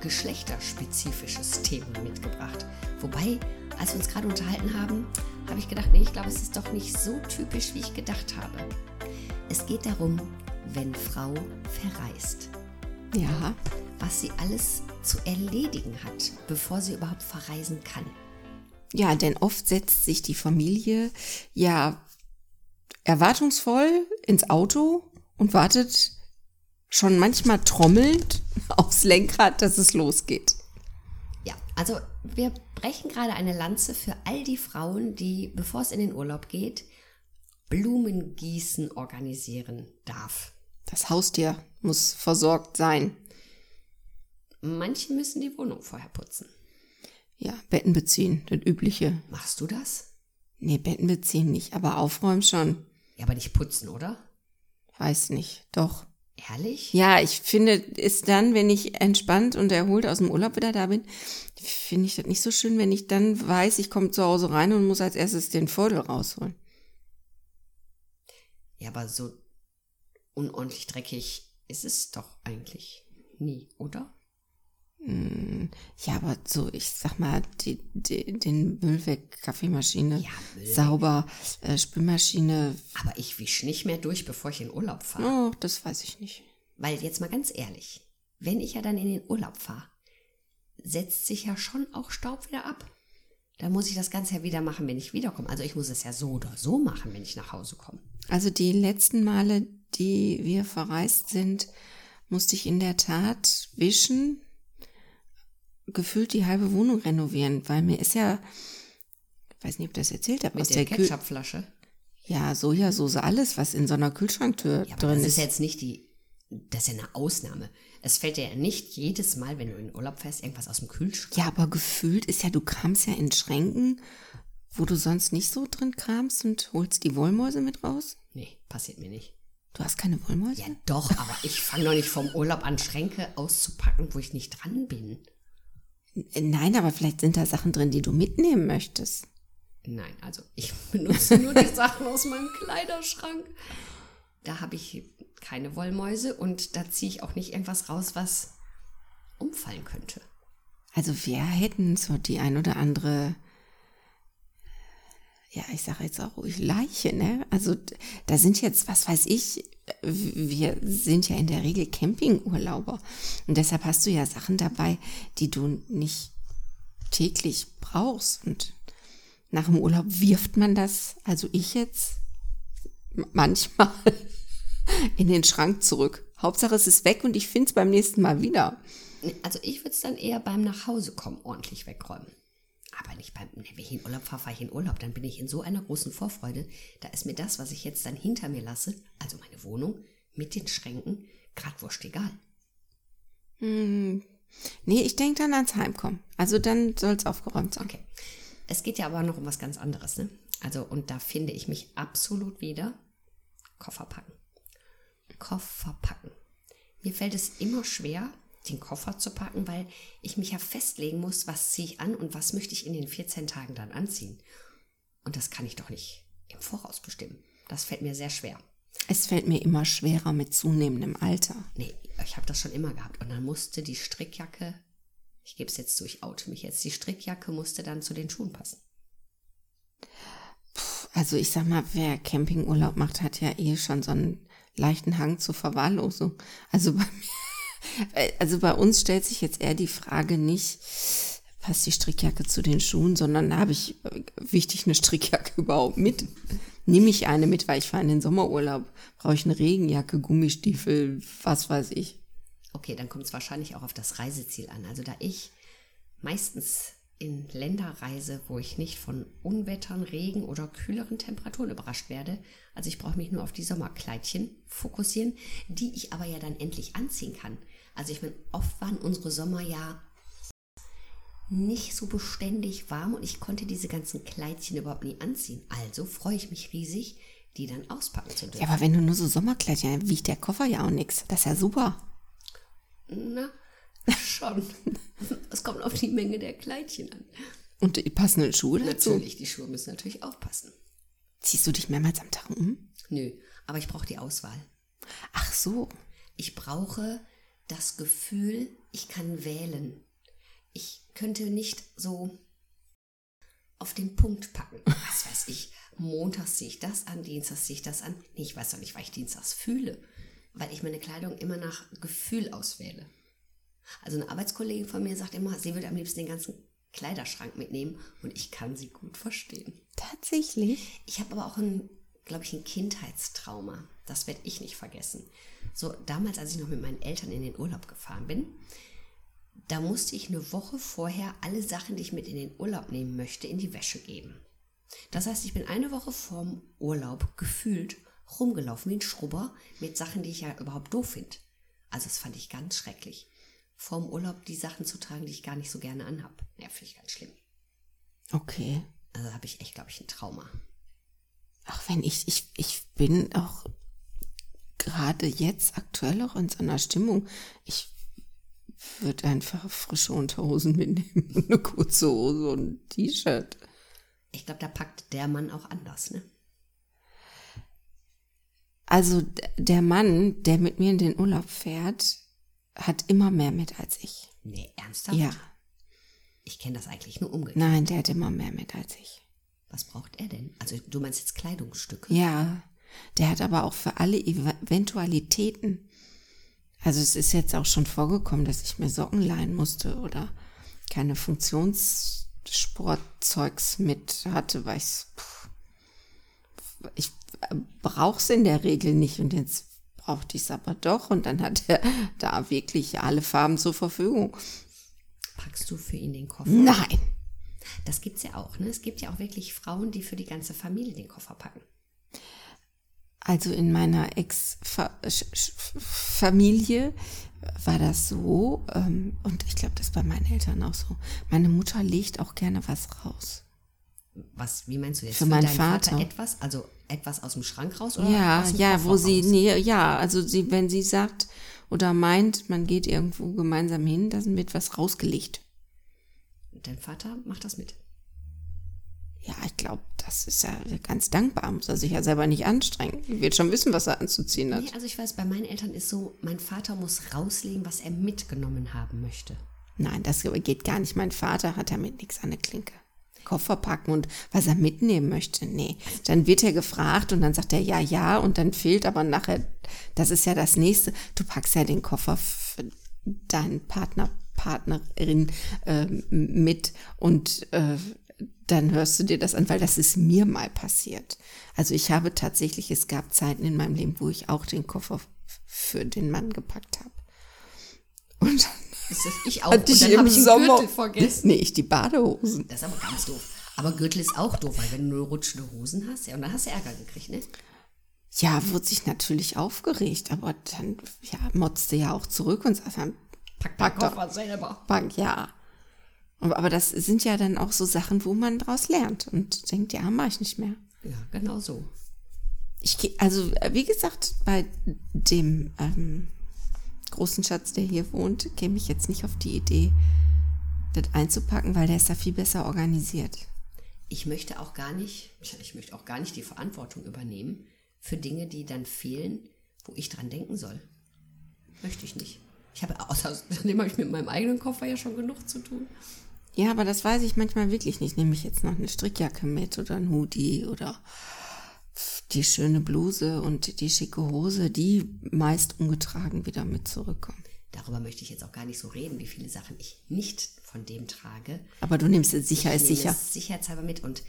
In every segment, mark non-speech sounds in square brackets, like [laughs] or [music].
geschlechterspezifisches Thema mitgebracht. Wobei, als wir uns gerade unterhalten haben, habe ich gedacht, nee, ich glaube, es ist doch nicht so typisch, wie ich gedacht habe. Es geht darum, wenn Frau verreist. Ja. Was sie alles zu erledigen hat, bevor sie überhaupt verreisen kann. Ja, denn oft setzt sich die Familie ja erwartungsvoll ins Auto und wartet schon manchmal trommelnd [laughs] aufs Lenkrad, dass es losgeht. Ja, also wir brechen gerade eine Lanze für all die Frauen, die, bevor es in den Urlaub geht, Blumengießen organisieren darf. Das Haustier muss versorgt sein. Manche müssen die Wohnung vorher putzen. Ja, Betten beziehen, das Übliche. Machst du das? Nee, Betten beziehen nicht, aber aufräumen schon. Ja, aber nicht putzen, oder? Weiß nicht, doch. Ehrlich? Ja, ich finde ist dann, wenn ich entspannt und erholt aus dem Urlaub wieder da bin, finde ich das nicht so schön, wenn ich dann weiß, ich komme zu Hause rein und muss als erstes den Vordel rausholen. Ja, aber so unordentlich dreckig ist es doch eigentlich nie, oder? Hm, ja, aber so, ich sag mal, die, die, den Müll weg, Kaffeemaschine, Ja, Müll sauber, äh, Spülmaschine. Aber ich wisch nicht mehr durch, bevor ich in Urlaub fahre. Oh, das weiß ich nicht. Weil jetzt mal ganz ehrlich, wenn ich ja dann in den Urlaub fahre, setzt sich ja schon auch Staub wieder ab. Da muss ich das Ganze ja wieder machen, wenn ich wiederkomme. Also ich muss es ja so oder so machen, wenn ich nach Hause komme. Also die letzten Male, die wir verreist sind, musste ich in der Tat wischen, gefühlt die halbe Wohnung renovieren, weil mir ist ja, ich weiß nicht, ob ich das erzählt habe, Mit aus der der Ketchupflasche. ja, Sojasauce, alles, was in so einer Kühlschranktür Ja, drin das ist. ist jetzt nicht die, das ist ja eine Ausnahme. Es fällt dir ja nicht jedes Mal, wenn du in den Urlaub fährst, irgendwas aus dem Kühlschrank. Ja, aber gefühlt ist ja, du kramst ja in Schränken, wo du sonst nicht so drin kramst und holst die Wollmäuse mit raus. Nee, passiert mir nicht. Du hast keine Wollmäuse? Ja, doch, aber ich fange doch nicht vom Urlaub an, Schränke auszupacken, wo ich nicht dran bin. Nein, aber vielleicht sind da Sachen drin, die du mitnehmen möchtest. Nein, also ich [laughs] benutze nur die Sachen aus meinem Kleiderschrank. Da habe ich keine Wollmäuse und da ziehe ich auch nicht irgendwas raus, was umfallen könnte. Also wir hätten so die ein oder andere, ja, ich sage jetzt auch ruhig Leiche, ne? Also da sind jetzt, was weiß ich, wir sind ja in der Regel Campingurlauber. Und deshalb hast du ja Sachen dabei, die du nicht täglich brauchst. Und nach dem Urlaub wirft man das, also ich jetzt, manchmal [laughs] in den Schrank zurück. Hauptsache es ist weg und ich finde es beim nächsten Mal wieder. Also ich würde es dann eher beim Nachhausekommen ordentlich wegräumen. Aber nicht beim, wenn ich in Urlaub fahre, fahre ich in Urlaub. Dann bin ich in so einer großen Vorfreude. Da ist mir das, was ich jetzt dann hinter mir lasse, also meine Wohnung mit den Schränken, grad wurscht egal. Hm. Nee, ich denke dann ans Heimkommen. Also dann soll es aufgeräumt sein. Okay. Es geht ja aber noch um was ganz anderes, ne? Also, und da finde ich mich absolut wieder. Koffer packen. Koffer packen. Mir fällt es immer schwer, den Koffer zu packen, weil ich mich ja festlegen muss, was ziehe ich an und was möchte ich in den 14 Tagen dann anziehen. Und das kann ich doch nicht im Voraus bestimmen. Das fällt mir sehr schwer. Es fällt mir immer schwerer mit zunehmendem Alter. Nee, ich habe das schon immer gehabt. Und dann musste die Strickjacke, ich gebe es jetzt zu, ich oute mich jetzt, die Strickjacke musste dann zu den Schuhen passen. Also ich sag mal, wer Campingurlaub macht, hat ja eh schon so einen leichten Hang zur Verwahrlosung. Also bei mir, also bei uns stellt sich jetzt eher die Frage nicht, passt die Strickjacke zu den Schuhen, sondern habe ich äh, wichtig eine Strickjacke [laughs] überhaupt mit? Nehme ich eine mit, weil ich fahre in den Sommerurlaub, brauche ich eine Regenjacke, Gummistiefel, was weiß ich. Okay, dann kommt es wahrscheinlich auch auf das Reiseziel an. Also da ich meistens in Länder reise, wo ich nicht von Unwettern, Regen oder kühleren Temperaturen überrascht werde, also ich brauche mich nur auf die Sommerkleidchen fokussieren, die ich aber ja dann endlich anziehen kann. Also ich meine, oft waren unsere Sommer ja nicht so beständig warm und ich konnte diese ganzen Kleidchen überhaupt nie anziehen. Also freue ich mich riesig, die dann auspacken zu dürfen. Ja, aber wenn du nur so Sommerkleidchen, wiegt der Koffer ja auch nichts. Das ist ja super. Na, schon. [laughs] Es kommt auf die Menge der Kleidchen an. Und die passenden Schuhe dazu. Natürlich, die Schuhe müssen natürlich auch passen. Ziehst du dich mehrmals am Tag um? Nö, aber ich brauche die Auswahl. Ach so. Ich brauche das Gefühl, ich kann wählen. Ich könnte nicht so auf den Punkt packen. Was weiß ich. Montags ziehe ich das an, Dienstags ziehe ich das an. Nee, ich weiß doch nicht, weil ich Dienstags fühle. Weil ich meine Kleidung immer nach Gefühl auswähle. Also eine Arbeitskollegin von mir sagt immer, sie würde am liebsten den ganzen Kleiderschrank mitnehmen und ich kann sie gut verstehen. Tatsächlich? Ich habe aber auch ein, glaube ich, ein Kindheitstrauma. Das werde ich nicht vergessen. So damals, als ich noch mit meinen Eltern in den Urlaub gefahren bin, da musste ich eine Woche vorher alle Sachen, die ich mit in den Urlaub nehmen möchte, in die Wäsche geben. Das heißt, ich bin eine Woche vorm Urlaub gefühlt rumgelaufen wie ein Schrubber mit Sachen, die ich ja überhaupt doof finde. Also das fand ich ganz schrecklich. Vorm Urlaub die Sachen zu tragen, die ich gar nicht so gerne anhab. Ja, finde ich ganz schlimm. Okay. Also habe ich echt, glaube ich, ein Trauma. Ach, wenn ich, ich, ich bin auch gerade jetzt aktuell auch in so einer Stimmung. Ich würde einfach frische Unterhosen mitnehmen, eine kurze Hose und ein T-Shirt. Ich glaube, da packt der Mann auch anders, ne? Also der Mann, der mit mir in den Urlaub fährt, hat immer mehr mit als ich. Nee, ernsthaft? Ja. Ich kenne das eigentlich nur umgekehrt. Nein, der hat immer mehr mit als ich. Was braucht er denn? Also du meinst jetzt Kleidungsstücke? Ja, der hat aber auch für alle Ev- Eventualitäten. Also es ist jetzt auch schon vorgekommen, dass ich mir Socken leihen musste oder keine Funktionssportzeugs mit hatte, weil pff, ich brauch's in der Regel nicht und jetzt brauchte ich es aber doch und dann hat er [laughs] da wirklich alle Farben zur Verfügung. Packst du für ihn den Koffer? Nein, Das gibt's ja auch, ne? Es gibt ja auch wirklich Frauen, die für die ganze Familie den Koffer packen. Also in meiner Ex-Familie war das so, ähm, und ich glaube, das ist bei meinen Eltern auch so. Meine Mutter legt auch gerne was raus. Was, wie meinst du jetzt? Für meinen deinen Vater. etwas, also etwas aus dem Schrank raus oder Ja, ja, Koffer wo sie, raus? nee, ja, also sie, wenn sie sagt oder meint, man geht irgendwo gemeinsam hin, dann wird was rausgelegt. Dein Vater macht das mit. Ja, ich glaube, das ist ja ganz dankbar. Muss er sich ja selber nicht anstrengen. Er wird schon wissen, was er anzuziehen hat. Nee, also ich weiß, bei meinen Eltern ist so, mein Vater muss rauslegen, was er mitgenommen haben möchte. Nein, das geht gar nicht. Mein Vater hat damit nichts an der Klinke. Koffer packen und was er mitnehmen möchte. Nee. Dann wird er gefragt und dann sagt er ja, ja und dann fehlt aber nachher, das ist ja das nächste. Du packst ja den Koffer für deinen Partner, Partnerin ähm, mit und äh, dann hörst du dir das an, weil das ist mir mal passiert. Also ich habe tatsächlich, es gab Zeiten in meinem Leben, wo ich auch den Koffer für den Mann gepackt habe. Und Das ist ich auch. hatte Und ich dann im Sommer. Gürtel vergessen. Nee, ich die Badehosen. Das ist aber ganz doof. Aber Gürtel ist auch doof, weil wenn du nur rutschende Hosen hast, ja, und dann hast du Ärger gekriegt, ne? Ja, wurde sich natürlich aufgeregt, aber dann ja, motzte ja auch zurück und sagte, Pack Pack den doch. Selber. Bank, ja. Aber das sind ja dann auch so Sachen, wo man draus lernt und denkt, ja, mache ich nicht mehr. Ja, genau so. Ich also äh, wie gesagt, bei dem ähm, großen Schatz, der hier wohnt, käme ich jetzt nicht auf die Idee, das einzupacken, weil der ist da viel besser organisiert. Ich möchte auch gar nicht, ich möchte auch gar nicht die Verantwortung übernehmen für Dinge, die dann fehlen, wo ich dran denken soll. Möchte ich nicht. Ich habe außerdem [laughs] habe ich mit meinem eigenen Koffer ja schon genug zu tun. Ja, aber das weiß ich manchmal wirklich nicht. Nehme ich jetzt noch eine Strickjacke mit oder ein Hoodie oder die schöne Bluse und die schicke Hose, die meist ungetragen wieder mit zurückkommen. Darüber möchte ich jetzt auch gar nicht so reden, wie viele Sachen ich nicht von dem trage. Aber du nimmst es sicher, ich ist nehme sicher. Es sicherheitshalber mit. Und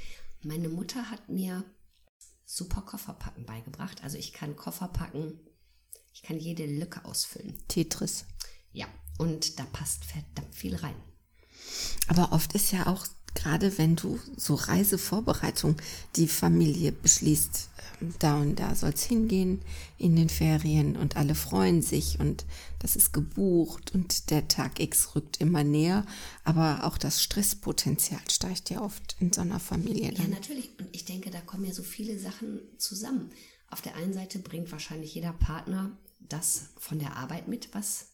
meine Mutter hat mir super Kofferpacken beigebracht. Also ich kann Koffer packen, ich kann jede Lücke ausfüllen. Tetris. Ja, und da passt verdammt viel rein. Aber oft ist ja auch gerade wenn du so Reisevorbereitung, die Familie beschließt, ähm, da und da soll es hingehen in den Ferien und alle freuen sich und das ist gebucht und der Tag X rückt immer näher, aber auch das Stresspotenzial steigt ja oft in so einer Familie. Dann. Ja, natürlich. Und ich denke, da kommen ja so viele Sachen zusammen. Auf der einen Seite bringt wahrscheinlich jeder Partner das von der Arbeit mit, was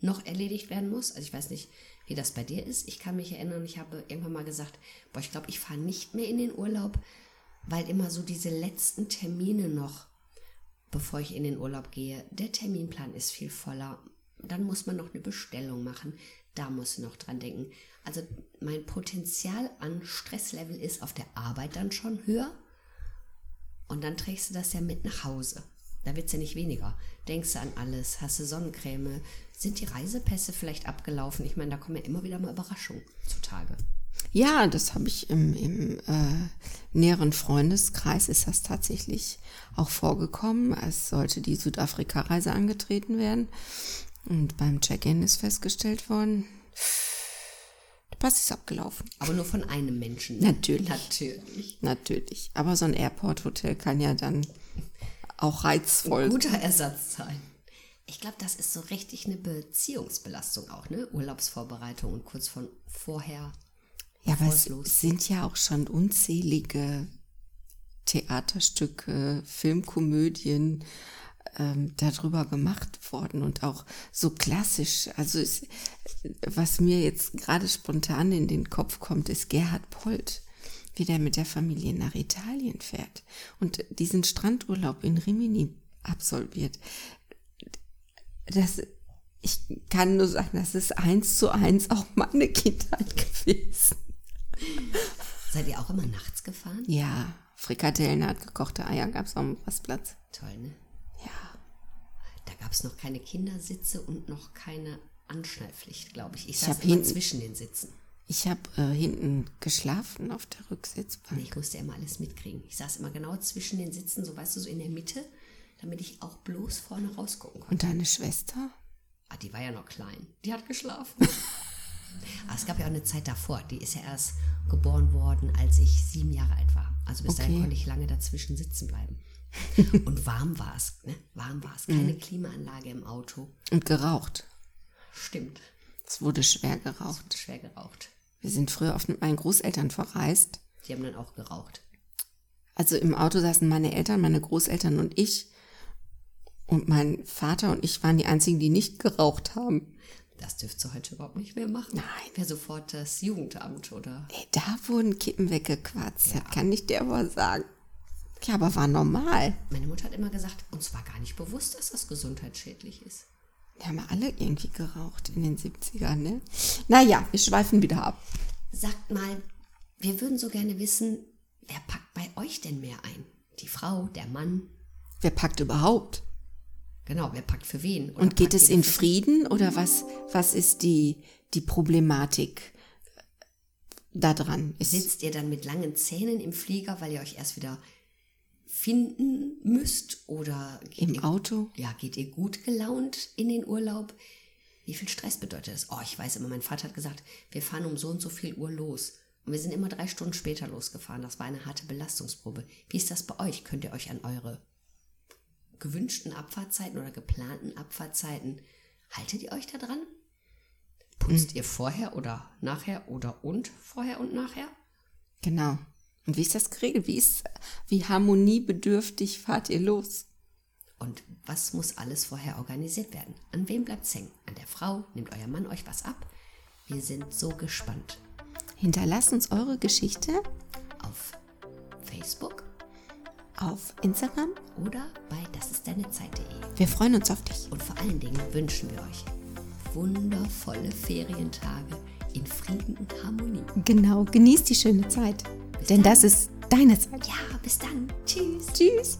noch erledigt werden muss. Also ich weiß nicht, wie das bei dir ist. Ich kann mich erinnern, ich habe irgendwann mal gesagt, boah, ich glaube, ich fahre nicht mehr in den Urlaub, weil immer so diese letzten Termine noch, bevor ich in den Urlaub gehe, der Terminplan ist viel voller. Dann muss man noch eine Bestellung machen. Da muss noch dran denken. Also mein Potenzial an Stresslevel ist auf der Arbeit dann schon höher. Und dann trägst du das ja mit nach Hause. Da wird es ja nicht weniger. Denkst du an alles, hast du Sonnencreme, sind die Reisepässe vielleicht abgelaufen? Ich meine, da kommen ja immer wieder mal Überraschungen zutage. Ja, das habe ich im, im äh, näheren Freundeskreis ist das tatsächlich auch vorgekommen. Es sollte die Südafrika-Reise angetreten werden. Und beim Check-in ist festgestellt worden, der Pass ist abgelaufen. Aber nur von einem Menschen. Natürlich. Natürlich. Natürlich. Aber so ein Airport-Hotel kann ja dann auch reizvoll. Ein guter Ersatz sein. Ich glaube, das ist so richtig eine Beziehungsbelastung auch, ne? Urlaubsvorbereitung und kurz von vorher. Ja, aber es sind ja auch schon unzählige Theaterstücke, Filmkomödien ähm, darüber gemacht worden und auch so klassisch. Also es, was mir jetzt gerade spontan in den Kopf kommt, ist Gerhard Polt wie der mit der Familie nach Italien fährt und diesen Strandurlaub in Rimini absolviert. Das, ich kann nur sagen, das ist eins zu eins auch meine Kindheit gewesen. Seid ihr auch immer nachts gefahren? Ja, Frikadellen hat gekochte Eier gab es am Rastplatz. Toll, ne? Ja. Da gab es noch keine Kindersitze und noch keine Anschnallpflicht, glaube ich. Ich, ich saß immer hinten, zwischen den Sitzen. Ich habe äh, hinten geschlafen auf der Rücksitzbank. Ich musste immer alles mitkriegen. Ich saß immer genau zwischen den Sitzen, so weißt du, so in der Mitte, damit ich auch bloß vorne rausgucken konnte. Und deine Schwester? Ah, die war ja noch klein. Die hat geschlafen. [laughs] Aber es gab ja auch eine Zeit davor. Die ist ja erst geboren worden, als ich sieben Jahre alt war. Also bis okay. dahin konnte ich lange dazwischen sitzen bleiben. [laughs] Und warm war es. Ne? Warm war es. Keine mhm. Klimaanlage im Auto. Und geraucht. Stimmt. Es wurde schwer geraucht. Es wurde schwer geraucht. Wir sind früher oft mit meinen Großeltern verreist. Die haben dann auch geraucht. Also im Auto saßen meine Eltern, meine Großeltern und ich. Und mein Vater und ich waren die einzigen, die nicht geraucht haben. Das dürft ihr heute überhaupt nicht mehr machen. Nein. Wäre sofort das Jugendamt, oder? Ey, da wurden Kippen weggequatzt. Ja. Das kann nicht der wohl sagen. Ja, aber war normal. Meine Mutter hat immer gesagt, uns war gar nicht bewusst, dass das gesundheitsschädlich ist. Die haben alle irgendwie geraucht in den 70ern, ne? Naja, wir schweifen wieder ab. Sagt mal, wir würden so gerne wissen, wer packt bei euch denn mehr ein? Die Frau, der Mann? Wer packt überhaupt? Genau, wer packt für wen? Und geht es in Frieden oder was, was ist die, die Problematik da dran? Sitzt ihr dann mit langen Zähnen im Flieger, weil ihr euch erst wieder finden müsst oder im ihr, Auto? Ja, geht ihr gut gelaunt in den Urlaub? Wie viel Stress bedeutet das? Oh, ich weiß immer, mein Vater hat gesagt, wir fahren um so und so viel Uhr los. Und wir sind immer drei Stunden später losgefahren. Das war eine harte Belastungsprobe. Wie ist das bei euch? Könnt ihr euch an eure gewünschten Abfahrtzeiten oder geplanten Abfahrtzeiten, haltet ihr euch da dran? Putzt hm. ihr vorher oder nachher oder und vorher und nachher? Genau. Und wie ist das geregelt? Wie, ist, wie harmoniebedürftig fahrt ihr los? Und was muss alles vorher organisiert werden? An wem bleibt's hängen? An der Frau? Nimmt euer Mann euch was ab? Wir sind so gespannt. Hinterlasst uns eure Geschichte auf Facebook, auf Instagram oder bei das ist deine Zeit.de. Wir freuen uns auf dich. Und vor allen Dingen wünschen wir euch wundervolle Ferientage in Frieden und Harmonie. Genau, genießt die schöne Zeit. Denn das ist deine Zeit. Ja, bis dann. Tschüss. Tschüss.